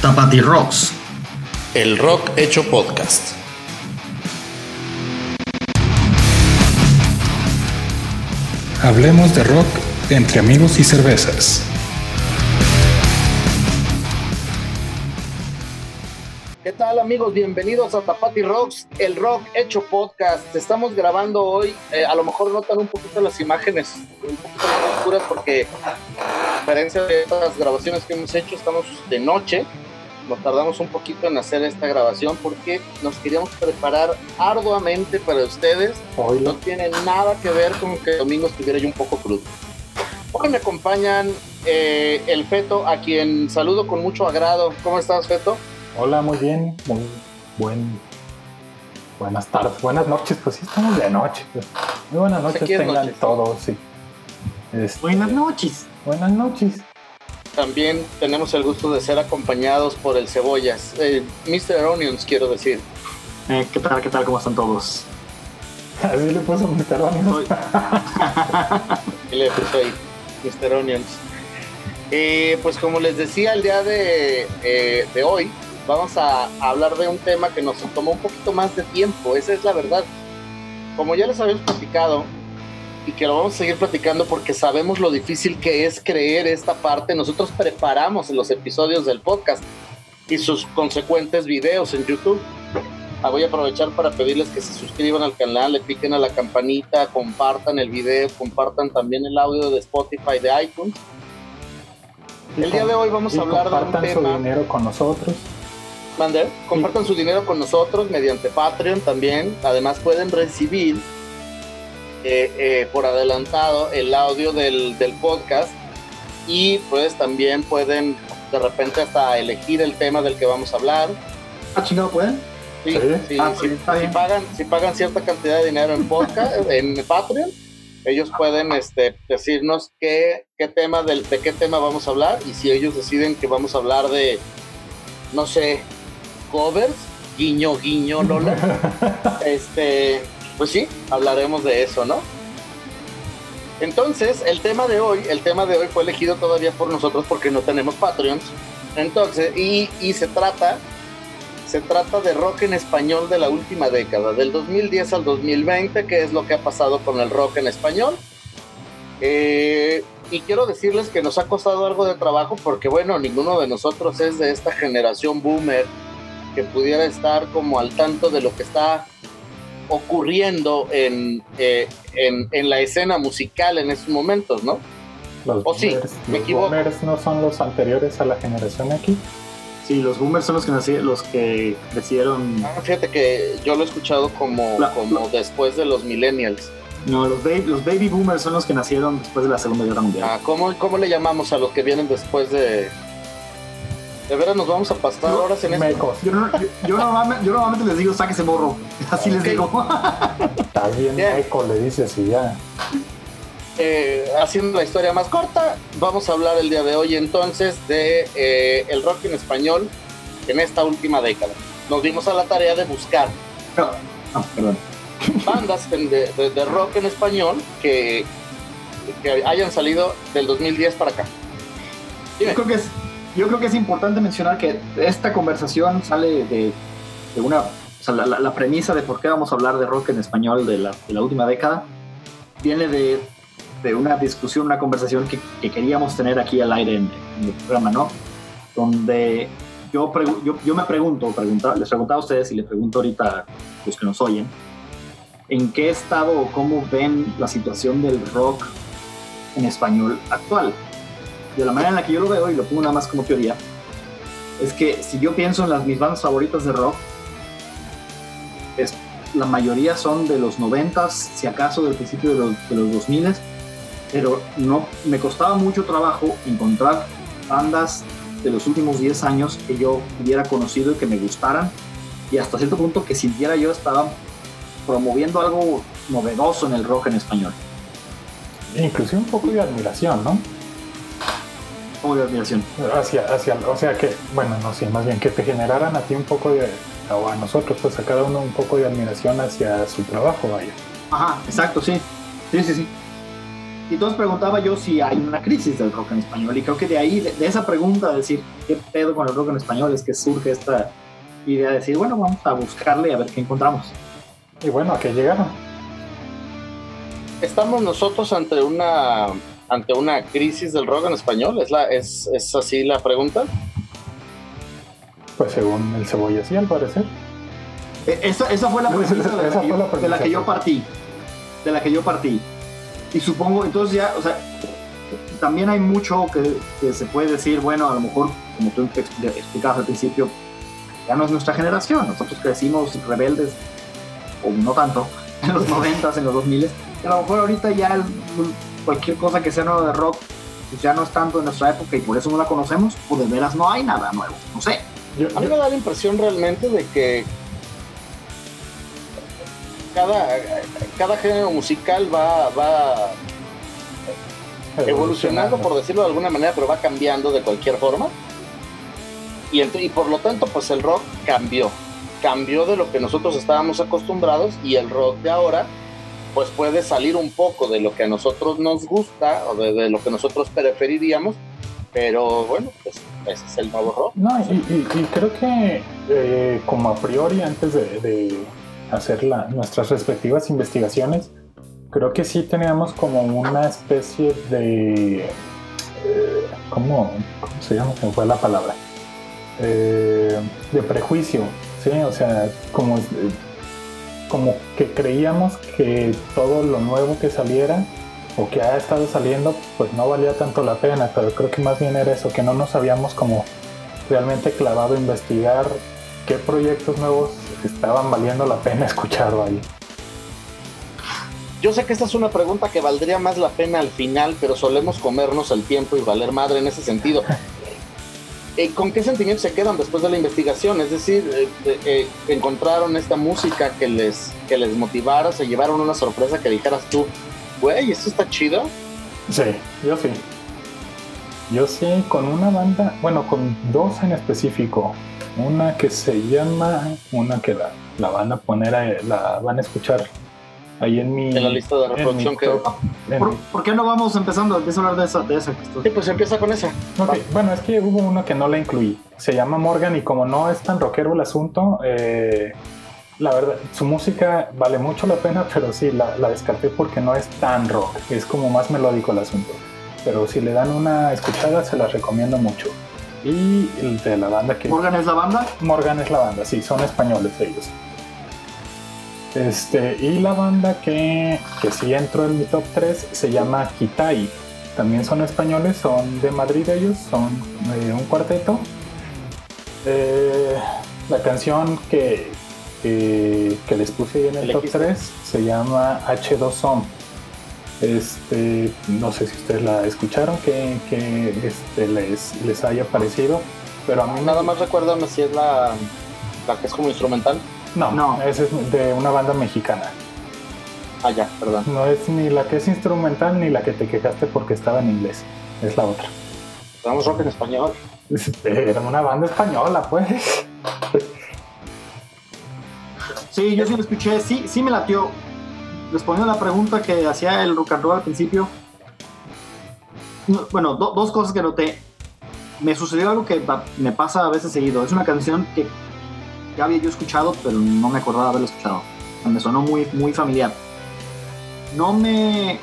Tapati Rocks. El rock hecho podcast. Hablemos de rock entre amigos y cervezas. ¿Qué tal amigos? Bienvenidos a Tapati Rocks, el rock hecho podcast. Estamos grabando hoy, eh, a lo mejor notan un poquito las imágenes un poquito más oscuras porque a diferencia de otras grabaciones que hemos hecho, estamos de noche. Nos tardamos un poquito en hacer esta grabación porque nos queríamos preparar arduamente para ustedes. Hoy No tiene nada que ver con que el domingo estuviera yo un poco crudo. Hoy me acompañan eh, el Feto, a quien saludo con mucho agrado. ¿Cómo estás, Feto? Hola, muy bien, muy buen. Buenas tardes, buenas noches, pues sí, estamos de noche. pues. Muy buenas noches tengan todos, sí. Este, Buenas noches. buenas noches. También tenemos el gusto de ser acompañados por el Cebollas, eh, Mr. Onions, quiero decir. Eh, ¿Qué tal? ¿Qué tal? ¿Cómo están todos? Así le puso Mr. Onions. Y le puse ahí, Mr. Onions. Eh, pues como les decía, el día de, eh, de hoy vamos a hablar de un tema que nos tomó un poquito más de tiempo, esa es la verdad. Como ya les habíamos platicado, y que lo vamos a seguir platicando porque sabemos lo difícil que es creer esta parte, nosotros preparamos los episodios del podcast y sus consecuentes videos en YouTube. Ah, voy a aprovechar para pedirles que se suscriban al canal, le piquen a la campanita, compartan el video, compartan también el audio de Spotify, de iTunes. El día de hoy vamos a hablar de un compartan su tema. dinero con nosotros. Mande, compartan su dinero con nosotros mediante Patreon también. Además pueden recibir eh, eh, por adelantado el audio del, del podcast y pues también pueden de repente hasta elegir el tema del que vamos a hablar. Ah, chingado, ¿pueden? Sí, Sí. sí, Ah, sí, está si pagan, si pagan cierta cantidad de dinero en podcast, en Patreon, ellos pueden este, decirnos qué, qué tema del, de qué tema vamos a hablar y si ellos deciden que vamos a hablar de, no sé, covers, guiño, guiño, Lola, este, pues sí, hablaremos de eso, ¿no? Entonces, el tema de hoy, el tema de hoy fue elegido todavía por nosotros porque no tenemos Patreons. Entonces, y, se trata se trata de rock en español de la última década, del 2010 al 2020, que es lo que ha pasado con el rock en español. Eh, y quiero decirles que nos ha costado algo de trabajo porque, bueno, ninguno de nosotros es de esta generación boomer que pudiera estar como al tanto de lo que está ocurriendo en, eh, en, en la escena musical en estos momentos, ¿no? Los sí, boomers, me los equivoco. boomers no son los anteriores a la generación X. Sí, los boomers son los que nací- los que crecieron. Ah, Fíjate que yo lo he escuchado como, La- como después de los millennials. No, los baby, los baby boomers son los que nacieron después de la Segunda Guerra Mundial. Ah, ¿cómo, ¿Cómo le llamamos a los que vienen después de... De veras nos vamos a pasar No, horas en esto. Yo, yo- yo normalmente, yo normalmente les digo, sáquese morro. Así les digo. Estás bien Bien. meco, le dices y ya. Eh, haciendo la historia más corta, vamos a hablar el día de hoy entonces de eh, el rock en español en esta última década. Nos dimos a la tarea de buscar bandas de, de- de rock en español que, que hayan salido del 2010 para acá. Dime. Yo creo que es, yo creo que es importante mencionar que esta conversación sale de, una, la, premisa de por qué vamos a hablar de rock en español de la, última década viene de, una discusión, una conversación que, que queríamos tener aquí al aire en, en el programa, ¿no? Donde yo, yo, yo me pregunto, pregunta- les preguntaba a ustedes y les pregunto ahorita a los que nos oyen, ¿en qué estado o cómo ven la situación del rock en español actual? De la manera en la que yo lo veo, y lo pongo nada más como teoría, es que si yo pienso en las, mis bandas favoritas de rock, es, la mayoría son de los 90, si acaso del principio de los, de los 2000, pero no, me costaba mucho trabajo encontrar bandas de los últimos 10 años que yo hubiera conocido y que me gustaran, y hasta cierto punto que sintiera yo estaba promoviendo algo novedoso en el rock en español. Inclusive un poco de admiración, ¿no? Como de admiración. Hacia, hacia, o sea que, bueno, no sé, más bien que te generaran a ti un poco de, o a nosotros, pues a cada uno un poco de admiración hacia su trabajo, vaya. Ajá, exacto, sí. Sí, sí, sí. Y entonces preguntaba yo si hay una crisis del rock en español. Y creo que de ahí, de, de esa pregunta, de decir, ¿qué pedo con el rock en español? Es que surge esta idea de decir, bueno, vamos a buscarle a ver qué encontramos. Y bueno, ¿a qué llegaron? Estamos nosotros ante una ante una crisis del rock en español. ¿Es, la, es, es así la pregunta? Pues según el cebolla, sí, al parecer. Eh, Esa, esa fue la premisa de la, Esa que fue yo, la premisa. de la que yo partí. De la que yo partí. Y supongo, entonces ya, o sea, también hay mucho que, que se puede decir, bueno, a lo mejor, como tú explicabas al principio, ya no es nuestra generación. Nosotros crecimos rebeldes, o no tanto, en los 90s, en los 2000 y a lo mejor ahorita ya el- cualquier cosa que sea nuevo de rock, pues ya no es tanto de nuestra época y por eso no la conocemos, o de veras no hay nada nuevo. No sé. Yo, A mí me da la impresión realmente de que cada, cada género musical va, va evolucionando, por decirlo de alguna manera, pero va cambiando de cualquier forma. Y, ent- y por lo tanto, pues el rock cambió. Cambió de lo que nosotros estábamos acostumbrados y el rock de ahora, pues puede salir un poco de lo que a nosotros nos gusta o de, lo que nosotros preferiríamos. Pero bueno, pues ese es el nuevo rock. No, y, creo que eh, como a priori, antes de, hacer la- nuestras respectivas investigaciones, creo que sí teníamos como una especie de... eh, ¿cómo, se llama? Se fue la palabra. Eh, de prejuicio, ¿sí? O sea, como, como que creíamos que todo lo nuevo que saliera o que ha estado saliendo, pues no valía tanto la pena, pero creo que más bien era eso, que no nos habíamos como realmente clavado a investigar qué proyectos nuevos estaban valiendo la pena escuchar ahí. Yo sé que esta es una pregunta que valdría más la pena al final, pero solemos comernos el tiempo y valer madre en ese sentido. Eh, ¿Con qué sentimientos se quedan después de la investigación? Es decir, eh, eh, encontraron esta música que les, que les motivara, se llevaron una sorpresa que dijeras tú, güey, esto está chido. Sí, yo sí. Yo sí, con una banda, bueno, con dos en específico. Una que se llama, una que la, la van a poner, a- la van a escuchar ahí en mi... En la lista de reproducción que- ¿Por, por qué no vamos empezando? Empiezo a hablar de esa, de esa que estoy- Sí, pues empieza con esa. Ok, Bueno, es que hubo uno que no la incluí. Se llama Morgan y como no es tan rockero el asunto, eh, la verdad, su música vale mucho la pena, pero sí, la, la descarté porque no es tan rock. Es como más melódico el asunto. Pero si le dan una escuchada, se las recomiendo mucho. Y el de la banda que... Morgan es la banda. Morgan es la banda, sí, son españoles ellos. Este, y la banda que, que sí entró en mi top 3 se llama Kitai. También son españoles, son de Madrid ellos, son eh, un cuarteto. Eh, la canción que, que, que les puse ahí en el top Elegiste. 3 se llama H2OM. Este, no sé si ustedes la escucharon, que, que este, les, les haya parecido, pero a mí me- Nada más recuérdame si es la, la que es como instrumental. No, No. esa es de una banda mexicana. Ah, ya, perdón. No es ni la que es instrumental ni la que te quejaste porque estaba en inglés. Es la otra. Tenemos rock en español. Es- Era una banda española, pues. Sí, yo sí lo escuché, sí, sí me latió. Respondiendo a la pregunta que hacía el rock and roll al principio, no, bueno, do- dos cosas que noté. Me sucedió algo que me pasa a veces seguido. Es una canción que ya había yo escuchado, pero no me acordaba haberla escuchado. Me sonó muy, muy familiar. No me,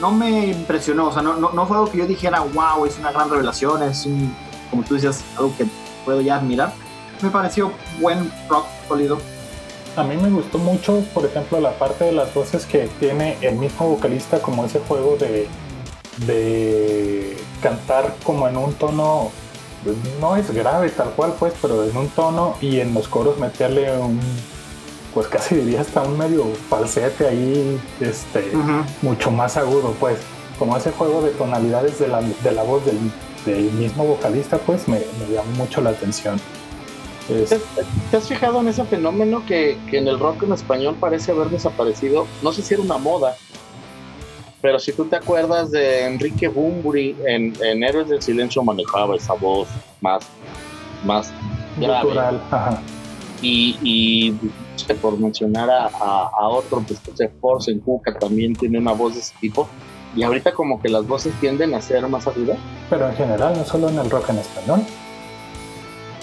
no me impresionó, o sea, no, no, fue algo que yo dijera, wow, es una gran revelación, es un, como tú decías, algo que puedo ya admirar. Me pareció buen rock sólido. A mí me gustó mucho, por ejemplo, la parte de las voces que tiene el mismo vocalista, como ese juego de, de cantar como en un tono, no es grave tal cual, pues, pero en un tono y en los coros meterle un, pues casi diría hasta un medio falsete ahí, este, mucho más agudo, pues, como ese juego de tonalidades de la, de la voz del, del mismo vocalista, pues, me, me llamó mucho la atención. Es- ¿Te, te has fijado en ese fenómeno que, que en el rock en español parece haber desaparecido? No sé si era una moda, pero si tú te acuerdas de Enrique Bumburi en, en Héroes del Silencio manejaba esa voz más, más grave. Ajá. Y, y por mencionar a, a, a otro, pues José Force en Cuca también tiene una voz de ese tipo. y ahorita como que las voces tienden a ser más agudas. Pero en general, no solo en el rock en español.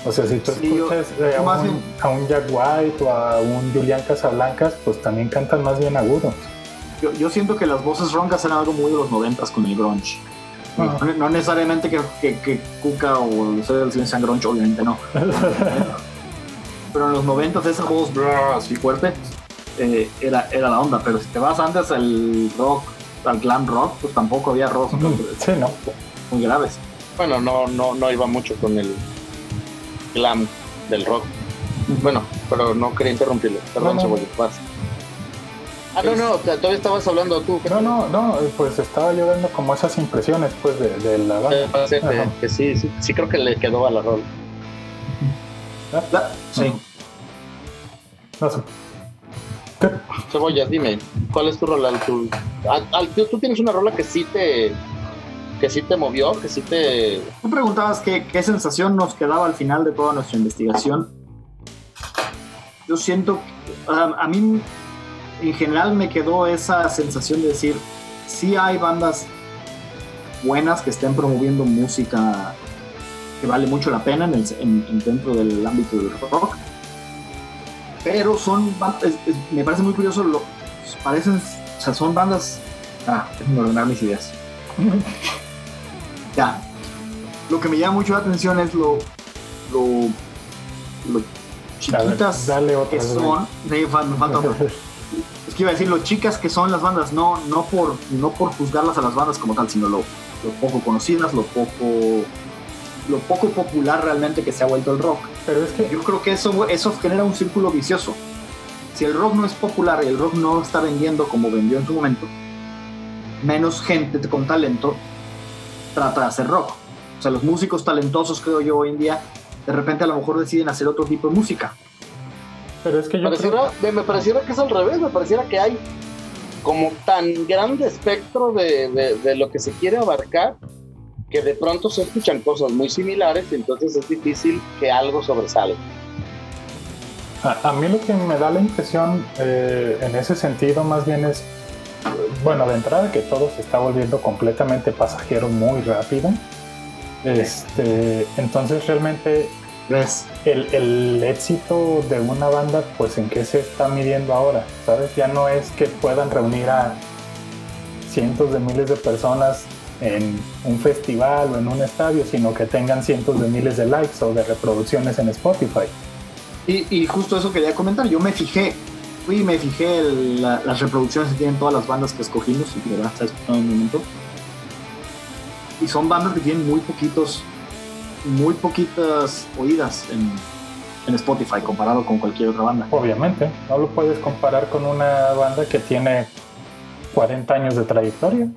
O sea, si tú Sí, yo- escuchas eh, a, un, bien- a un Jack White o a un Julián Casablancas, pues también cantan más bien agudos. Yo, yo siento que las voces roncas eran algo muy de los noventas con el grunge. Ah. No, no necesariamente que, que, que Cuca o los del Silencio sean grunge, obviamente no. Pero en los noventas esa voz brrr, así fuerte eh, era, era la onda. Pero si te vas antes al rock, al glam rock, pues tampoco había rock sí, no. muy graves. Bueno, no, no, no iba mucho con el glam del rock. Bueno, pero no quería interrumpirlo. Perdón, No, no. Cebolla, vas. Ah, no, no, todavía estabas hablando tú. No, no, no, eh, pues estaba yo dando como esas impresiones pues de, de la Eh, banda. que, Ajá. que sí, sí, sí creo que le quedó a la rol. La- sí. No sé. ¿Qué? Cebollas, dime, ¿cuál es tu rola? Tu- al- al- tú, tú tienes una rola que sí te que sí te movió, que sí te Tú preguntabas qué, qué sensación nos quedaba al final de toda nuestra investigación. Yo siento, que, a, a mí en general me quedó esa sensación de decir, sí hay bandas buenas que estén promoviendo música que vale mucho la pena en el- en- en- dentro del ámbito del rock, pero son, es- es- me parece muy curioso, lo, parecen, o sea, son bandas, ah, déjenme ordenar mis ideas. Ya. Lo que me llama mucho la atención es lo, lo, lo chiquitas dale otra que son. Sí, fa- me falta otra. Es que iba a decir lo chicas que son las bandas, no, no por, no por juzgarlas a las bandas como tal, sino lo, lo poco conocidas, lo poco, lo poco popular realmente que se ha vuelto el rock. Pero es que Yo creo que eso, eso genera un círculo vicioso. Si el rock no es popular y el rock no está vendiendo como vendió en su momento, menos gente con talento trata de hacer rock. O sea, los músicos talentosos, creo yo, hoy en día, de repente a lo mejor deciden hacer otro tipo de música. Pero es que yo pareciera, creo, me, pareciera que es al revés, me pareciera que hay como tan grande espectro de, de- de lo que se quiere abarcar que de pronto se escuchan cosas muy similares y entonces es difícil que algo sobresale. a, a mí lo que me da la impresión eh, en ese sentido más bien es, bueno, de entrada que todo se está volviendo completamente pasajero muy rápido. Este, entonces realmente ¿Ves? El, el éxito de una banda, pues en qué se está midiendo ahora, ¿sabes? Ya no es que puedan reunir a cientos de miles de personas en un festival o en un estadio, sino que tengan cientos de miles de likes o de reproducciones en Spotify. Y, y justo eso quería comentar. Yo me fijé, fui y me fijé el- la- las reproducciones que tienen todas las bandas que escogimos y que verdad está escuchando un momento. Y son bandas que tienen muy poquitos, muy poquitas oídas en, en Spotify comparado con cualquier otra banda. Obviamente, no lo puedes comparar con una banda que tiene 40 años de trayectoria.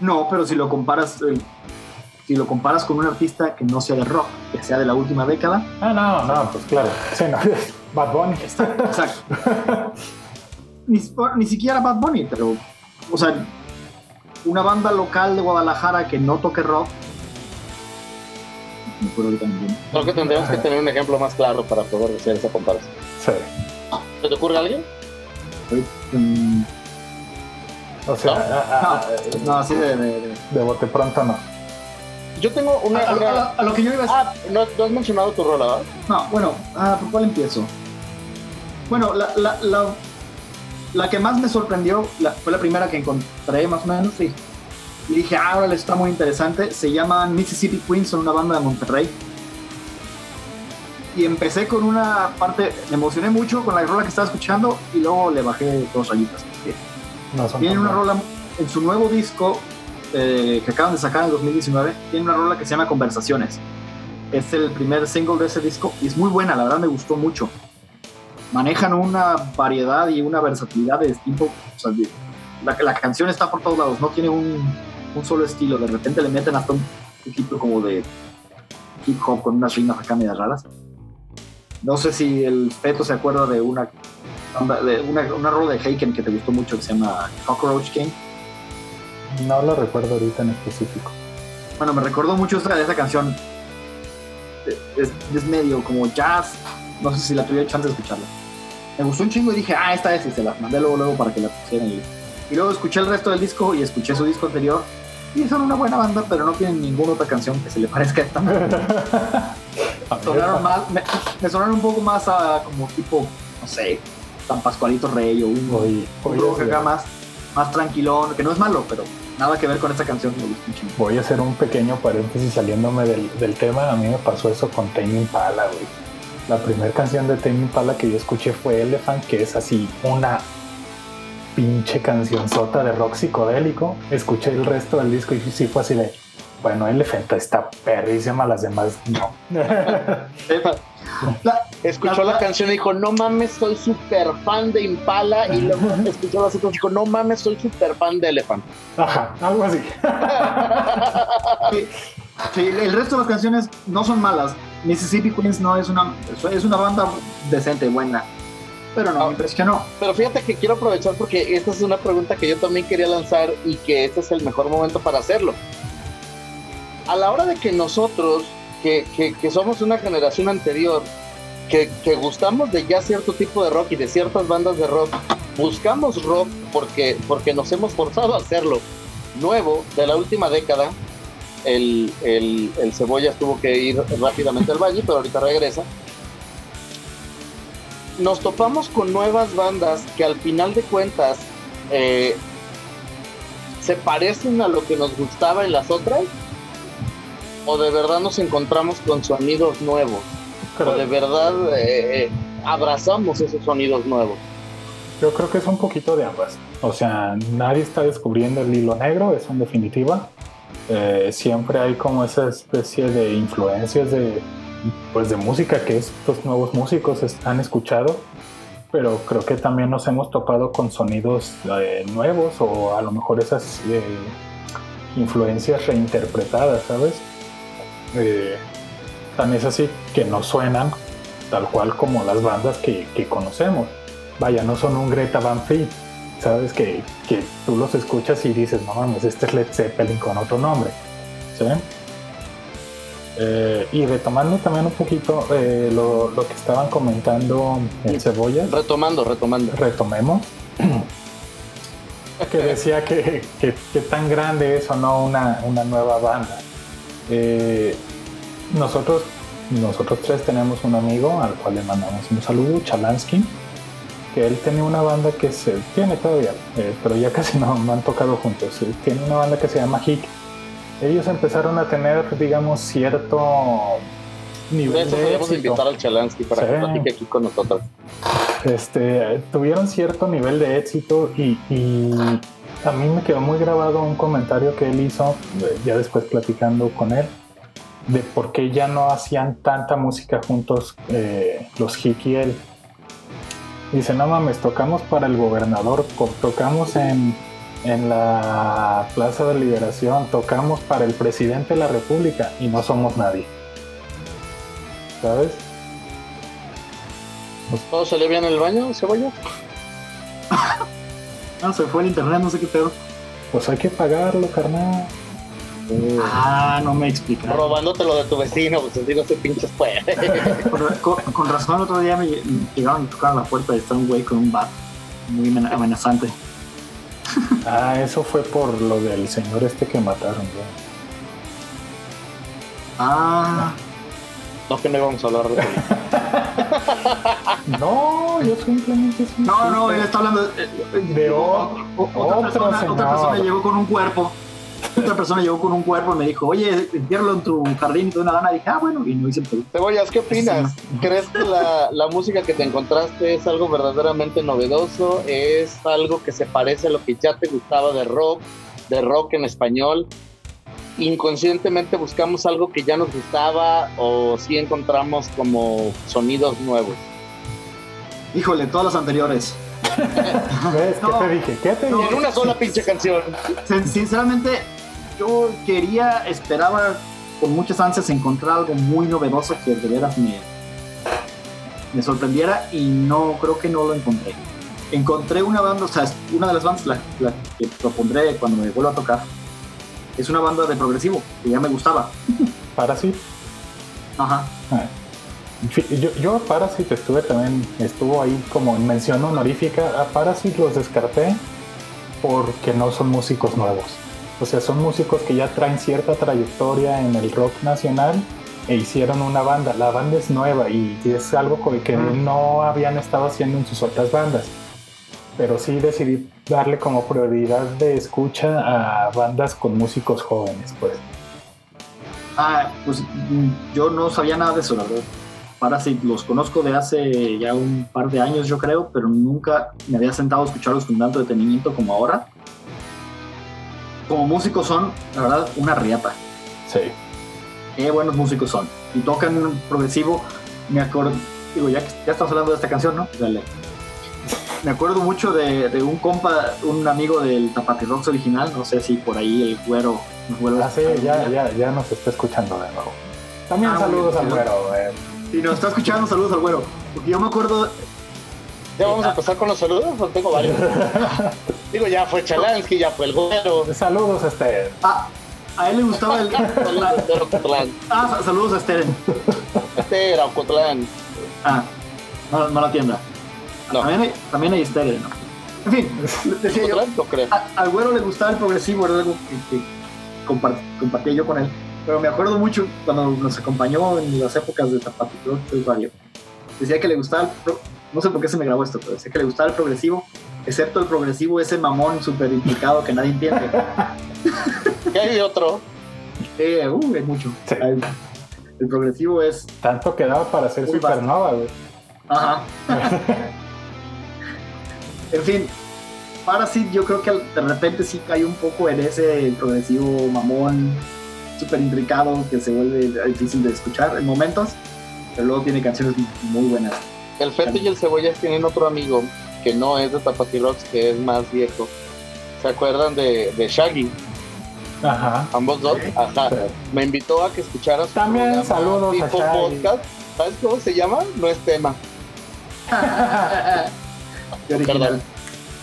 No, pero si lo comparas, eh, si lo comparas con un artista que no sea de rock, que sea de la última década, Ah, no, no, pues claro. Sí, no, Bad Bunny. Exacto. ni, ni siquiera Bad Bunny, pero, o sea, una banda local de Guadalajara que no toque rock. Me acuerdo. Creo que tendríamos que tener un ejemplo más claro para poder hacer esa comparación. Sí. ¿Se te ocurre alguien? O sea, ¿No? a- a- No, a- no, así de. de- de- de bote pronto no. Yo tengo una... A, una- a- a lo que yo iba a decir. Ah, no, no has mencionado tu rola, ¿verdad? No, bueno, ah, ¿por cuál empiezo? Bueno, la, la, la, la que más me sorprendió la- fue la primera que encontré, más o menos, sí. Y dije, ah, órale, está muy interesante. Se llaman Mississippi Queens, son una banda de Monterrey. Y empecé con una parte, me emocioné mucho con la rola que estaba escuchando y luego le bajé dos rayitas. No Tienen una rola en su nuevo disco eh, que acaban de sacar en 2019. Tiene una rola que se llama Conversaciones. Es el primer single de ese disco y es muy buena, la verdad me gustó mucho. Manejan una variedad y una versatilidad de distinto. o sea, la, la canción está por todos lados, no tiene un, un solo estilo. De repente le meten hasta un poquito como de hip hop con unas rimas acá medias raras. No sé si el feto se acuerda de una de una, una rola de Haken que te gustó mucho que se llama Cockroach King. No lo recuerdo ahorita en específico. Bueno, me recordó mucho esta, esa canción. Es, es medio como jazz. No sé si la tuve chance de escucharla. Me gustó un chingo y dije, ah, esta es y se la mandé luego, luego para que la pusieran. Y Y luego escuché el resto del disco y escuché su disco anterior. Y son una buena banda, pero no tienen ninguna otra canción que se le parezca a esta. sonaron más, me, me sonaron un poco más a como tipo, no sé, San Pascualito Rey o un, Oye, un oye, rock acá más, más tranquilón, que no es malo, pero nada que ver con esta canción un. Voy a hacer un pequeño paréntesis saliéndome del, del tema. A mí me pasó eso con Tame Impala, güey. La primera canción de Tame Impala que yo escuché fue Elephant, que es así una pinche canción sota de rock psicodélico. Escuché el resto del disco y sí fue así de, bueno, Elephant está perrísima, las demás no. La- Escuchó la canción y dijo, no mames, soy súper fan de Impala. Y luego escuchó las otras y dijo, no mames, soy súper fan de Elephant. Ajá, algo así. Sí, sí, el resto de las canciones no son malas. Mississippi Queens no es una, es una banda decente, buena. Pero no, Ah. me impresionó. Pero fíjate que quiero aprovechar porque esta es una pregunta que yo también quería lanzar y que este es el mejor momento para hacerlo. A la hora de que nosotros, que, que- que somos una generación anterior, que, que gustamos de ya cierto tipo de rock y de ciertas bandas de rock, buscamos rock porque, porque nos hemos forzado a hacerlo nuevo de la última década. El, el, el Cebollas tuvo que ir rápidamente al valle, pero ahorita regresa nos topamos con nuevas bandas que al final de cuentas eh, se parecen a lo que nos gustaba en las otras o de verdad nos encontramos con sonidos nuevos o de verdad eh, eh, abrazamos esos sonidos nuevos Yo creo que es un poquito de ambas. O sea, nadie está descubriendo el hilo negro, eso en definitiva. Eh, siempre hay como esa especie de influencias de, pues de música que estos nuevos músicos han escuchado, pero creo que también nos hemos topado con sonidos eh, nuevos o a lo mejor esas eh, influencias reinterpretadas, ¿sabes? Eh, tan es así que no suenan tal cual como las bandas que, que conocemos vaya, no son un Greta Van Fleet, sabes que, que tú los escuchas y dices, no mames, este es Led Zeppelin con otro nombre, ¿sí? Eh, y retomando también un poquito eh, lo, lo que estaban comentando en Cebollas, retomando retomando retomemos, que decía que, que, que tan grande es o no una, una nueva banda. Eh, nosotros, nosotros tres tenemos un amigo al cual le mandamos un saludo, Chalansky, que él tenía una banda que se tiene todavía, pero ya casi no, no han tocado juntos. Tiene una banda que se llama Hick. Ellos empezaron a tener, digamos, cierto de nivel eso de podríamos éxito. invitar al Chalansky para que Sí. platique aquí con nosotros Este, tuvieron cierto nivel de éxito y, y a mí me quedó muy grabado un comentario que él hizo, eh, ya después platicando con él, de por qué ya no hacían tanta música juntos eh, los Hick y él. Dice, no mames, tocamos para el gobernador, tocamos en, en la Plaza de Liberación, tocamos para el presidente de la República y no somos nadie. ¿Sabes? ¿todo salió bien en el baño, Cebolla? No, se fue el internet, no sé qué pedo. Pues hay que pagarlo, carnal. Ah, no me explicaron. robándotelo de tu vecino pues así no se pinches puede Con, razón, el otro día me, me llegaron y tocaron la puerta y está un güey con un bat muy amena- amenazante. Ah, eso fue por lo del señor este que mataron, güey. Ah, no que no íbamos a hablar de No, yo simplemente no, no, él está hablando de, De o- o- otra, otro persona, otra persona llegó con un cuerpo. Otra persona llegó con un cuerpo y me dijo, oye, entiérralo en tu jardín doy una gana. Y dije, ah, bueno, y no hice el pedido. Cebollas, ¿qué opinas? ¿Crees que la, la música que te encontraste es algo verdaderamente novedoso? ¿Es algo que se parece a lo que ya te gustaba de rock, de rock en español? ¿Inconscientemente buscamos algo que ya nos gustaba o si encontramos como sonidos nuevos? Híjole, todas las anteriores. ¿Ves? ¿Qué No. te dije? ¿Qué te No. dije? En una sola pinche canción. Sin- Sinceramente, yo quería, esperaba con muchas ansias encontrar algo muy novedoso que de veras me, me sorprendiera y no, creo que no lo encontré. Encontré una banda, o sea, una de las bandas la, la que propondré cuando me vuelva a tocar, es una banda de progresivo, que ya me gustaba. Parasite. Ajá. Ah. Yo, yo a Parasite estuve también, estuvo ahí como en mención honorífica. A Parasite los descarté porque no son músicos nuevos. O sea, son músicos que ya traen cierta trayectoria en el rock nacional e hicieron una banda. La banda es nueva y es algo que no habían estado haciendo en sus otras bandas. Pero sí decidí darle como prioridad de escucha a bandas con músicos jóvenes, pues. Ah, pues mm, yo no sabía nada de eso, la verdad. Parasite los conozco de hace ya un par de años, yo creo, pero nunca me había sentado a escucharlos con tanto detenimiento como ahora. Como músicos son, la verdad, una riata. Sí. Qué buenos músicos son. Y tocan progresivo. Me acuerdo, digo, ya ya estamos hablando de esta canción, ¿no? Dale. Me acuerdo mucho de, de un compa, un amigo del Rocks original, no sé si por ahí el güero nos vuelve Ah, sí, ya, ya, ya nos está escuchando de nuevo. También Ah, saludos al güero. eh. Si nos está escuchando, saludos al güero. Porque yo me acuerdo, Ya vamos a empezar con los saludos, pues tengo varios. Digo, ya fue Chalansky, ya fue el güero. Saludos, este. ah, a él le gustaba el. Ah, sa- saludos a Steren. Este era Ocotlán. Ah, no, no la tienda. No. También hay, también hay Steren, ¿no? En fin, decía yo, creo. a- al güero le gustaba el progresivo, era algo que, que compar- compartía yo con él. Pero me acuerdo mucho cuando nos acompañó en las épocas de Tapatito del barrio. Decía que le gustaba el pro- no sé por qué se me grabó esto, pero decía que le gustaba el progresivo, excepto el progresivo, ese mamón súper implicado que nadie entiende. Y hay otro. Eh, uh, hay mucho. Sí. El, el progresivo es. Tanto quedaba para ser supernova, güey. Ajá. en fin, Parasite yo creo que de repente sí cae un poco en ese progresivo mamón, súper intricado, que se vuelve difícil de escuchar en momentos, pero luego tiene canciones muy buenas. El Feto y el Cebollas tienen otro amigo que no es de Tapati Rocks, que es más viejo. ¿Se acuerdan de, de Shaggy? Ajá. Ambos dos. Ajá. Me invitó a que escuchara su También programa saludos a Shaggy. podcast. ¿Sabes cómo se llama? No es tema. Qué original.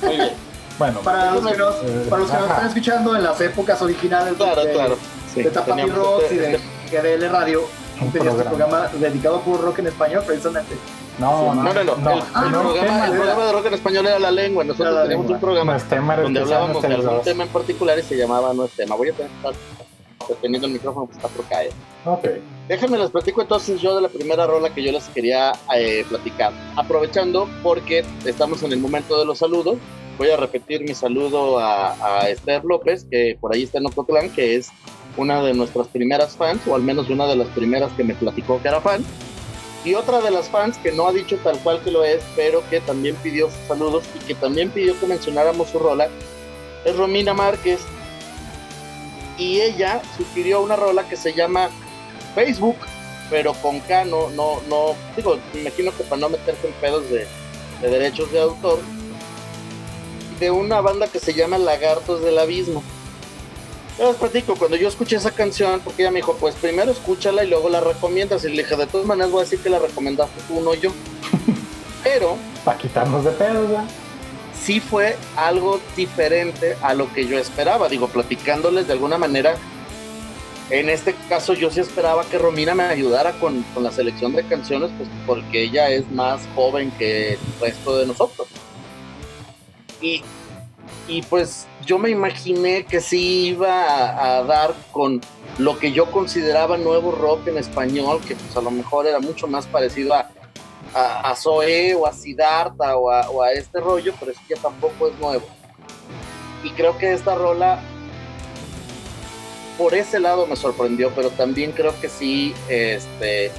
Muy bien. Bueno, Para los que nos, Eh, para los que nos ajá. están escuchando en las épocas originales Claro, de, claro. Sí, de Tapati Rocks este- y de este- GDL Radio, un tenía este programa. programa dedicado por rock en español precisamente. No, No, no, no. El, no, el no, programa, tema el programa de rock en español era la lengua. Nosotros Era la teníamos lengua. un programa donde hablábamos de algún tema en particular y se llamaba No es tema. Voy a tener que estar teniendo el micrófono que está por caer. Ok. Déjenme les platico entonces yo de la primera rola que yo les quería eh, platicar. Aprovechando porque estamos en el momento de los saludos, voy a repetir mi saludo a, a Esther López, que por ahí está en Ocotlán, que es una de nuestras primeras fans, o al menos una de las primeras que me platicó que era fan. Y otra de las fans que no ha dicho tal cual que lo es, pero que también pidió sus saludos y que también pidió que mencionáramos su rola, es Romina Márquez. Y ella sugirió una rola que se llama Facebook, pero con K, no, no, no, digo, me imagino que para no meterse en pedos de, de derechos de autor, de una banda que se llama Lagartos del Abismo. Yo les platico, cuando yo escuché esa canción, porque ella me dijo, pues primero escúchala y luego la recomiendas. Y le dije, de todas maneras voy a decir que la recomendaste tú, no yo. Pero Para quitarnos de pedos, ¿verdad? sí fue algo diferente a lo que yo esperaba. Digo, platicándoles de alguna manera, en este caso yo sí esperaba que Romina me ayudara con, con la selección de canciones, pues porque ella es más joven que el resto de nosotros. Y, y pues yo me imaginé que sí iba a, dar con lo que yo consideraba nuevo rock en español, que pues a lo mejor era mucho más parecido a, a, a Zoé o a Siddhartha o a, o a este rollo, pero es que tampoco es nuevo. Y creo que esta rola por ese lado me sorprendió, pero también creo que sí, este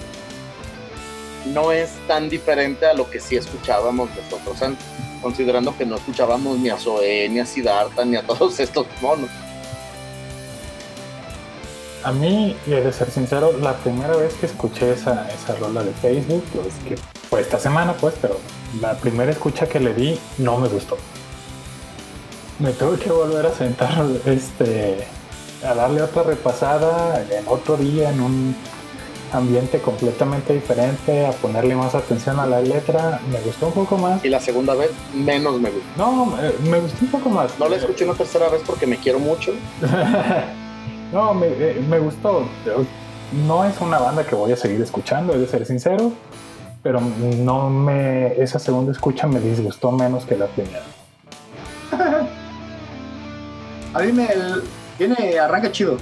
no es tan diferente a lo que sí escuchábamos nosotros antes, considerando que no escuchábamos ni a Zoé, ni a Siddhartha, ni a todos estos monos. A mí, de ser sincero, la primera vez que escuché esa, esa rola de Facebook, pues que fue esta semana, pues, pero la primera escucha que le di no me gustó. Me tuve que volver a sentar, este, a darle otra repasada en otro día, en un ambiente completamente diferente, a ponerle más atención a la letra. Me gustó un poco más. Y la segunda vez, menos me gustó. No, eh, me gustó un poco más. No la escuché una tercera vez porque me quiero mucho. no, me, eh, me gustó. No es una banda que voy a seguir escuchando, he de ser sincero, pero no me esa segunda escucha me disgustó menos que la primera. A mí me el- tiene, arranca chido,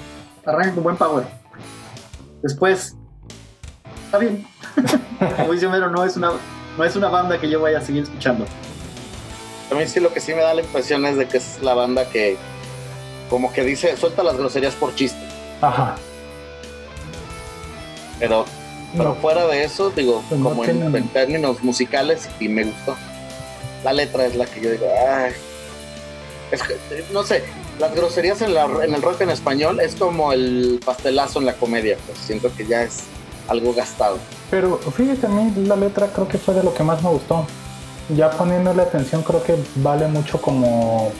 arranca con buen power. Después, está bien. Como dice Homero, no es una, no es una banda que yo vaya a seguir escuchando. A mí sí lo que sí me da la impresión es de que es la banda que como que dice, suelta las groserías por chiste. Ajá. Pero, pero No, fuera de eso, digo, Pues no como en, tienen- en términos musicales, y me gustó. La letra es la que yo digo, ay. Es que, no sé, las groserías en, la- en el rock en español es como el pastelazo en la comedia. Pues siento que ya es algo gastado. Pero fíjate, a mí la letra creo que fue de lo que más me gustó. Ya poniéndole atención, creo que vale mucho como,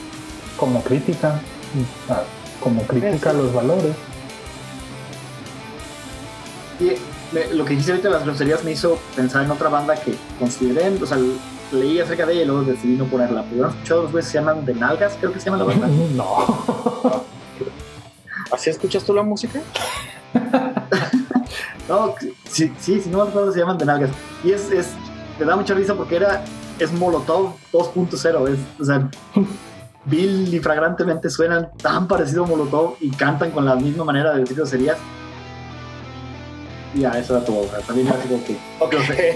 como crítica, ah, como crítica a los valores. Y me- lo que dijiste ahorita de las groserías me hizo pensar en otra banda que consideré, o sea, leí acerca de ella y luego decidí no ponerla. Pero han escuchado los güeyes que se llaman De Nalgas, creo que se llama la banda. No. ¿Así escuchas tú la música? No, sí, sí, si no me acuerdo se llaman De Nalgas. Y es, es, me da mucha risa porque era, es Molotov 2.0, es, o sea, Bill y fragrantemente suenan tan parecido a Molotov y cantan con la misma manera de decir groserías. Ya, eso era todo. o sea, también era así como que Ok.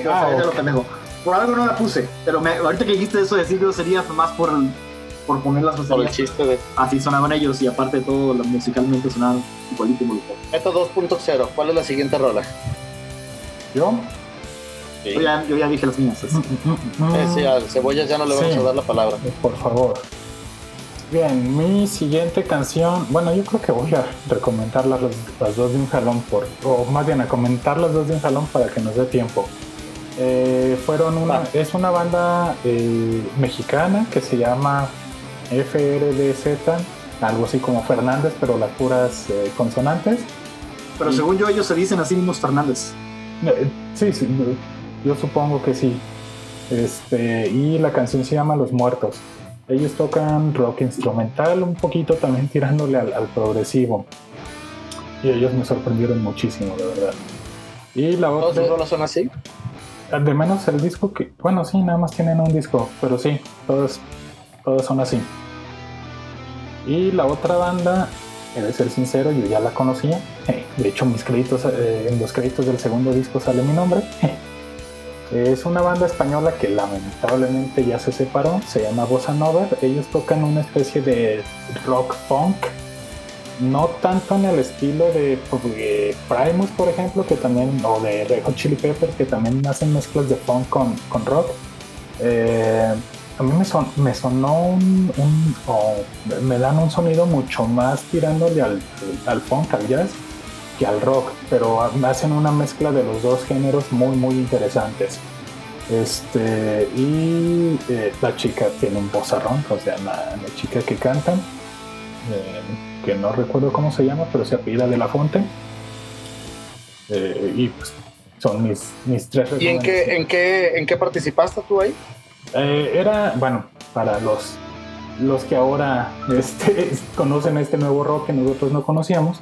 Ah, de lo ok. pendejo. Por algo no la puse, pero me, ahorita que dijiste eso de decir groserías, nomás por, por poner las Por el groserías, chiste de así sonaban ellos y aparte de todo, lo- musicalmente sonaban igualito. Meta 2.0. ¿Cuál es la siguiente rola? Yo. Yo, ya, yo ya dije las mías. así. Mm, Eh, sí, al cebollas ya no le vamos Sí. a dar la palabra. Por favor. Bien, mi siguiente canción, bueno, yo creo que voy a recomendar las, las dos de un jalón, por, o más bien a comentar las dos de un jalón para que nos dé tiempo. Eh, fueron una, es una banda eh, mexicana que se llama FRDZ, algo así como Fernández, pero las puras eh, consonantes. Pero Y- según yo, ellos se dicen así mismos Fernández. Eh, Sí, sí, yo supongo que sí. Este, y la canción se llama Los Muertos. Ellos tocan rock instrumental, un poquito también tirándole al, al progresivo. Y ellos me sorprendieron muchísimo, de verdad. Y la ¿Todas otra, rolas son así? de menos el disco que, bueno, sí, nada más tienen un disco, pero sí, todos, todos son así. Y la otra banda, he de ser sincero, yo ya la conocía. De hecho, mis créditos, eh, en los créditos del segundo disco sale mi nombre. Es una banda española que lamentablemente ya se separó, se llama Bossa Nova. Ellos tocan una especie de rock funk, no tanto en el estilo de eh, Primus, por ejemplo, que también, o de Red Hot Chili Peppers, que también hacen mezclas de funk con, con rock. Eh, a mí me, son- me sonó un, me dan un sonido mucho más tirándole al, al funk, al jazz, que al rock, pero hacen una mezcla de los dos géneros muy, muy interesantes. Este, y eh, la chica tiene un vozarrón, o sea, la, la chica que canta, eh, que no recuerdo cómo se llama, pero se apellida de la Fonte. Eh, y pues son mis, mis tres ¿Y en qué, en, qué, en qué participaste tú ahí? Eh, era, bueno, para los, los que ahora este, conocen este nuevo rock que nosotros no conocíamos,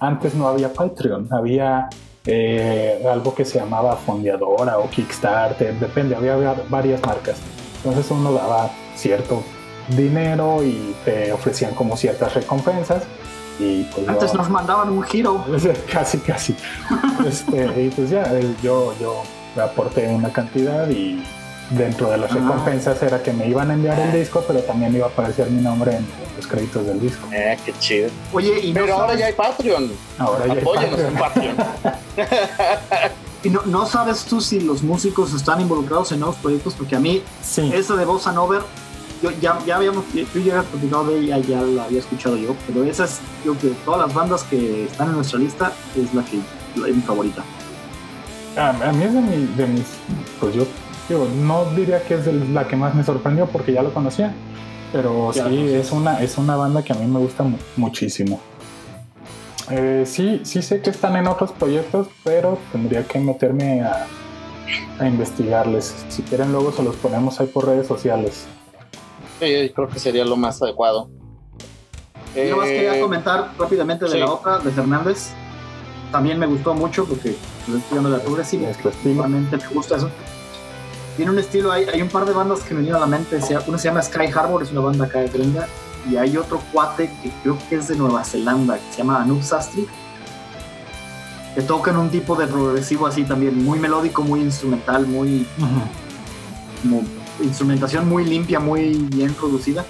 antes no había Patreon, había eh, algo que se llamaba Fondeadora o Kickstarter, depende, había va- varias marcas. Entonces uno daba cierto dinero y te ofrecían como ciertas recompensas. Y pues yo- Antes nos mandaban un giro. casi, casi. Este, y pues ya, eh, yo, yo aporté una cantidad y dentro de las Ah. recompensas era que me iban a enviar el disco, pero también iba a aparecer mi nombre en los créditos del disco. Eh, qué chido. Oye, y no, Pero ahora sabes, ya hay Patreon. Ahora ya hay Apóyenos en Patreon. Patreon. y no, no sabes tú si los músicos están involucrados en nuevos proyectos, porque a mí, Sí, esa de Bossa Nova, yo, ya, ya habíamos, tú ya habías platicado de ella, ya la había escuchado yo, pero esa es, yo de todas las bandas que están en nuestra lista, es la que la- es mi favorita. a, a mí es de, mi- de mis, pues yo digo, no diría que es la que más me sorprendió porque ya lo conocía, pero Ya sí, es una, es una banda que a mí me gusta mu- muchísimo. Eh, sí, sí sé que están en otros proyectos, pero tendría que meterme a, a investigarles. Si quieren luego se los ponemos ahí por redes sociales. Sí, creo que sería lo más adecuado. Yo más quería Eh, comentar rápidamente de sí. la otra, de Fernández. También me gustó mucho porque estoy dando la. Realmente me gusta eso. Tiene un estilo, hay, hay un par de bandas que me vienen a la mente. Una se llama Sky Harbor, es una banda acá de gringa. y hay otro cuate que creo que es de Nueva Zelanda, que se llama Anup Sastri, que tocan un tipo de progresivo así también, muy melódico, muy instrumental, muy como instrumentación muy limpia, muy bien producida.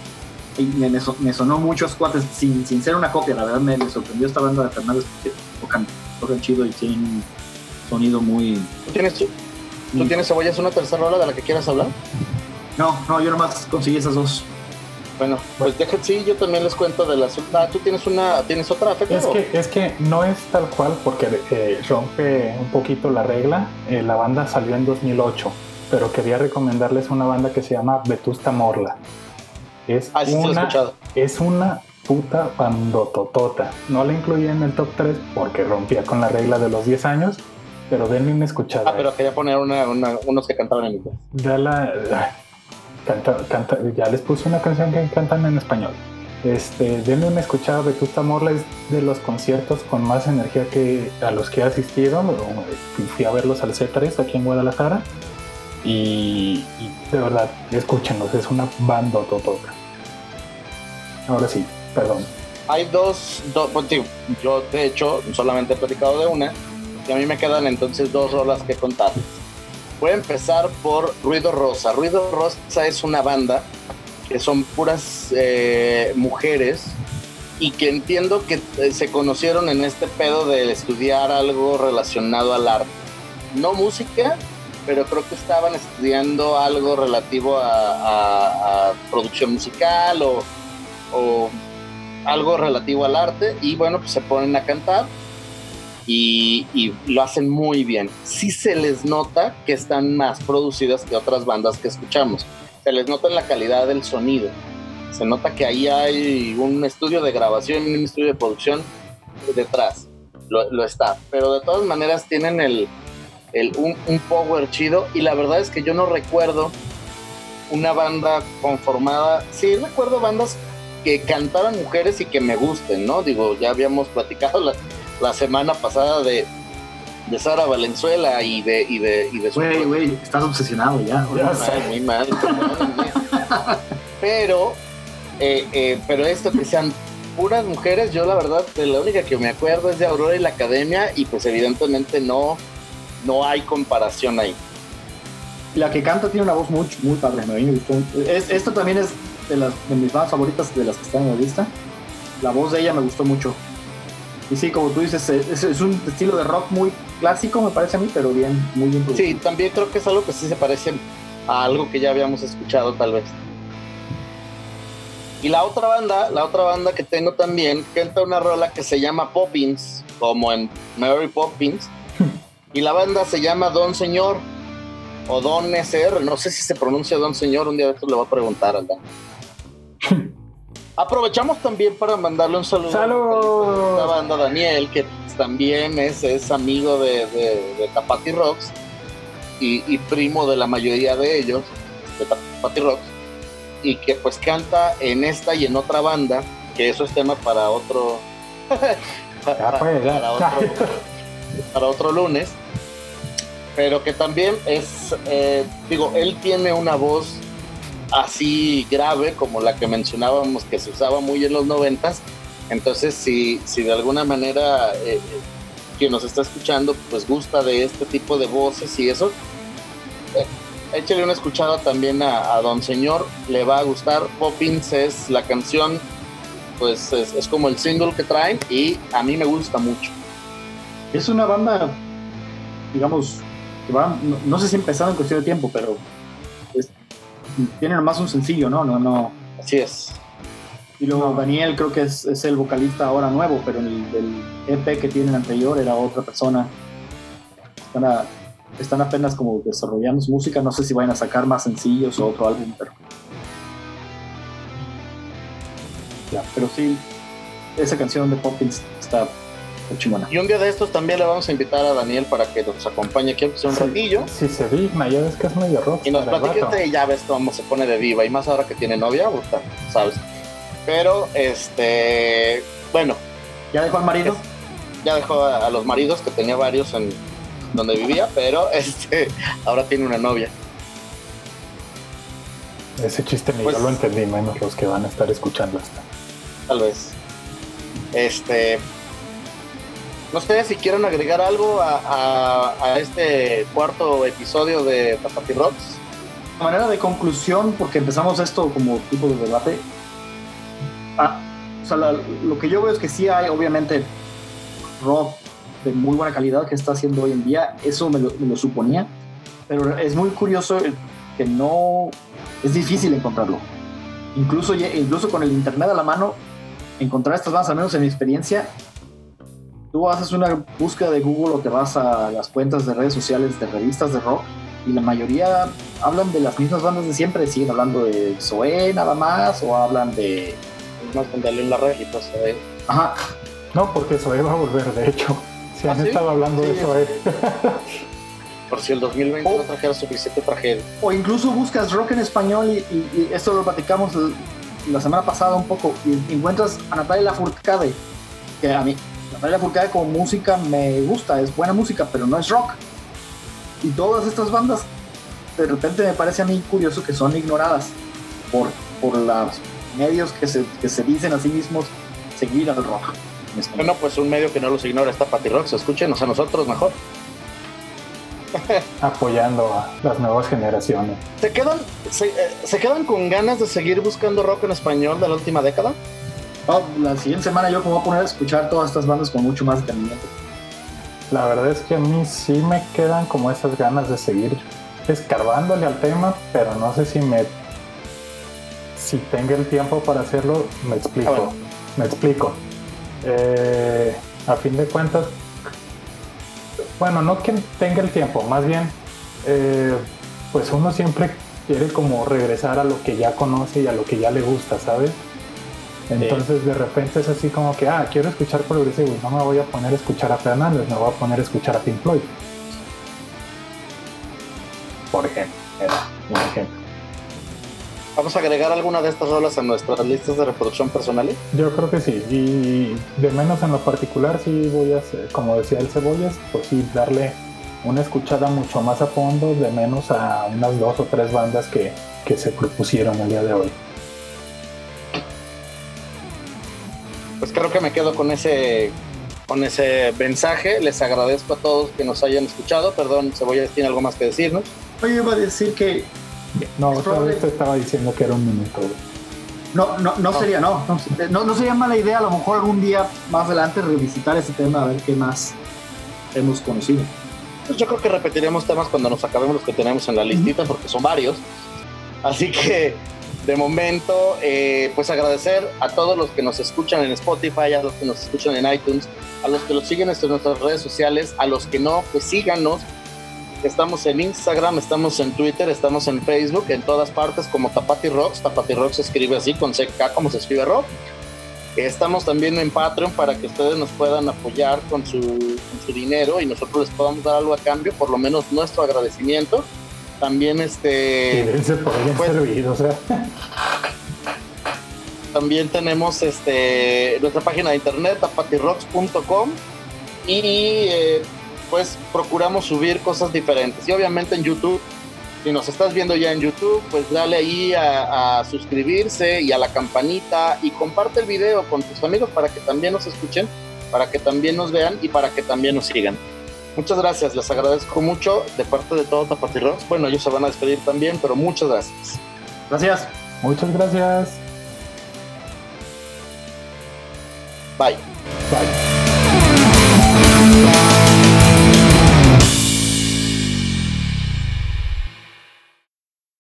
Y me, me sonó muchos cuates, sin, sin ser una copia, la verdad me, sorprendió esta banda de Fernández porque tocan, tocan chido y tienen un sonido muy... ¿Tú tienes, ¿tú tienes cebollas una tercera hora de la que quieras hablar? No, no, yo nomás conseguí esas dos. Bueno, pues deja, sí, yo también les cuento de las. Ah, tú tienes una, tienes otra fe, es que, es que no es tal cual porque eh, rompe un poquito la regla. Eh, la banda salió en 2008, pero quería recomendarles una banda que se llama Vetusta Morla. Es ah, sí, una, es una puta bandototota. No la incluí en el top 3 porque rompía con la regla de los 10 años, pero denme una escuchada. Ah, pero quería poner una, unos que cantaban en inglés. la canta, ya les puse una canción que cantan en español. Este, denme una escuchada, Vetusta Morla es de los conciertos con más energía que a los que he asistido. Fui a verlos al C3 aquí en Guadalajara y, de verdad, escúchenlos, es una banda totota. Ahora sí, perdón. Hay dos, pues, yo de hecho solamente he platicado de una y a mí me quedan entonces dos rolas que contar. Voy a empezar por Ruido Rosa. Ruido Rosa es una banda que son puras eh, mujeres y que entiendo que eh, se conocieron en este pedo de estudiar algo relacionado al arte. No música, pero creo que estaban estudiando algo relativo a, producción musical o, o, algo relativo al arte y bueno, pues se ponen a cantar y, lo hacen muy bien. Sí se les nota que están más producidas que otras bandas que escuchamos. Se les nota en la calidad del sonido. Se nota que ahí hay un estudio de grabación, un estudio de producción detrás. Lo, está. Pero de todas maneras tienen el, un, un power chido. Y la verdad es que yo no recuerdo una banda conformada. Sí, recuerdo bandas que cantaran mujeres y que me gusten, ¿no? Digo, ya habíamos platicado la, la semana pasada de, de Sara Valenzuela y de y de y de Güey, güey, estás obsesionado ya. muy mal. pero eh, eh, pero esto que sean puras mujeres, yo la verdad la única que me acuerdo es de Aurora y la Academia y pues evidentemente no no hay comparación ahí. La que canta tiene una voz muy, muy padre, esto también es de, las, de mis bandas favoritas de las que están en la lista. La voz de ella me gustó mucho. Y sí, como tú dices, es, un estilo de rock muy clásico, me parece a mí, pero bien, muy bien producido. Sí, también creo que es algo que sí se parece a algo que ya habíamos escuchado, tal vez. Y la otra banda, la otra banda que tengo también, canta una rola que se llama Poppins, como en Mary Poppins. y la banda se llama Don Señor, o Don SR, no sé si se pronuncia Don Señor, un día de esto le voy a preguntar a Aprovechamos también para mandarle un saludo a la banda Daniel, que también es, es amigo de, de, Tapati Rocks y, primo de la mayoría de ellos, de Tapati Rocks, y que pues canta en esta y en otra banda, que eso es tema para otro, para, otro, lunes, pero que también es, eh, digo, él tiene una voz así grave como la que mencionábamos que se usaba muy en los noventas. Entonces, si, si de alguna manera eh, eh, quien nos está escuchando pues gusta de este tipo de voces y eso, eh, échale una escuchada también a, Don Señor, le va a gustar. Poppins es la canción, pues es, como el single que traen y a mí me gusta mucho. Es una banda, digamos, que va, no, sé si empezado en cuestión de tiempo, pero tienen nomás un sencillo, ¿no? No, no. Así es. Y luego Daniel creo que es, es, el vocalista ahora nuevo, pero el, el EP que tienen anterior era otra persona. Están, están apenas como desarrollando su música, no sé si vayan a sacar más sencillos o otro álbum, pero... Ya, pero sí, esa canción de Poppins está y un día de estos también le vamos a invitar a Daniel para que nos acompañe aquí un ratillo. Sí, se digna, ya ves que es medio rock. Y nos platique y ya ves cómo se pone de viva. Y más ahora que tiene novia, gusta, ¿sabes? Pero, este, bueno. ¿Ya dejó al marido? Ya dejó a, los maridos, que tenía varios en donde vivía, pero este, ahora tiene una novia. Ese chiste ni Pues- yo lo entendí, menos los que van a estar escuchando esto. Tal vez. Este. No sé si quieren agregar algo a, este cuarto episodio de Tapati Rocks. De manera de conclusión, porque empezamos esto como tipo de debate, ah, o sea, lo que yo veo es que sí hay, obviamente, rock de muy buena calidad que está haciendo hoy en día, eso me lo, suponía, pero es muy curioso que no, es difícil encontrarlo. Incluso, incluso con el internet a la mano, encontrar estas bandas, al menos en mi experiencia, tú haces una búsqueda de Google o te vas a las cuentas de redes sociales de revistas de rock y la mayoría hablan de las mismas bandas de siempre, siguen hablando de Zoé nada más o hablan de... Más donde en la red y pues, eh, Ajá, No, porque Zoe va a volver, de hecho. Si han ¿Ah, sí? estado hablando de. Zoe. por si el 2020 Oh. no trajera suficiente tragedia. o incluso buscas rock en español y, y- y esto lo platicamos la semana pasada un poco y encuentras a Natalia Lafourcade que a mí Natalia Lafourcade como música me gusta es buena música pero no es rock y todas estas bandas de repente me parece a mí curioso que son ignoradas por, por los medios que se, que se dicen a sí mismos seguir al rock. Bueno, pues un medio que no los ignora es Tapati Rocks. Escúchenos a nosotros mejor. apoyando a las nuevas generaciones. ¿Se quedan, se, eh, ¿Se quedan con ganas de seguir buscando rock en español de la última década? Oh, la siguiente semana yo me voy a poner a escuchar todas estas bandas con mucho más detenimiento La verdad es que a mí sí me quedan como esas ganas de seguir escarbándole al tema, pero no sé si me si tenga el tiempo para hacerlo, me explico. Ah, bueno. Me explico. Eh, a fin de cuentas, bueno, no que tenga el tiempo, más bien, eh, pues uno siempre quiere como regresar a lo que ya conoce y a lo que ya le gusta, ¿sabes? Entonces de repente es así como que, ah, quiero escuchar progresivo no me voy a poner a escuchar a Fernández, me voy a poner a escuchar a Pink Floyd. Por ejemplo, era un ejemplo. ¿Vamos a agregar alguna de estas rolas a nuestras listas de reproducción personales? Yo creo que sí, y de menos en lo particular sí voy a, hacer, como decía el Cebollas, pues sí, darle una escuchada mucho más a fondo, de menos a unas dos o tres bandas que, que se propusieron el día de hoy. Pues creo que me quedo con ese con ese mensaje. Les agradezco a todos que nos hayan escuchado. Perdón, Cebollas tiene algo más que decirnos. Oye, iba a decir que No, otra probable. vez te estaba diciendo que era un minuto. no, no, no sería, no, no, no, no sería mala idea a lo mejor algún día más adelante revisitar ese tema, a ver qué más hemos conocido. Pues yo creo que repetiremos temas cuando nos acabemos los que tenemos en la listita, porque son varios. Así que, de momento, eh, pues agradecer a todos los que nos escuchan en Spotify, a los que nos escuchan en iTunes, a los que los siguen en nuestras redes sociales, a los que no, pues síganos. Estamos en Instagram, estamos en Twitter, estamos en Facebook, en todas partes como Tapati Rocks. Tapati Rocks se escribe así, con CK, como se escribe rock. Estamos también en Patreon para que ustedes nos puedan apoyar con su, con su dinero y nosotros les podamos dar algo a cambio, por lo menos nuestro agradecimiento. También este pues- servido, o sea. también tenemos este nuestra página de internet tapatirocks.com y eh, pues procuramos subir cosas diferentes y obviamente en YouTube si nos estás viendo ya en YouTube pues dale ahí a, a suscribirse y a la campanita y comparte el video con tus amigos para que también nos escuchen para que también nos vean y para que también nos sigan Muchas gracias, les agradezco mucho de parte de todos Tapatirros. Bueno, ellos se van a despedir también, pero muchas gracias. Gracias. Muchas gracias. Bye. Bye.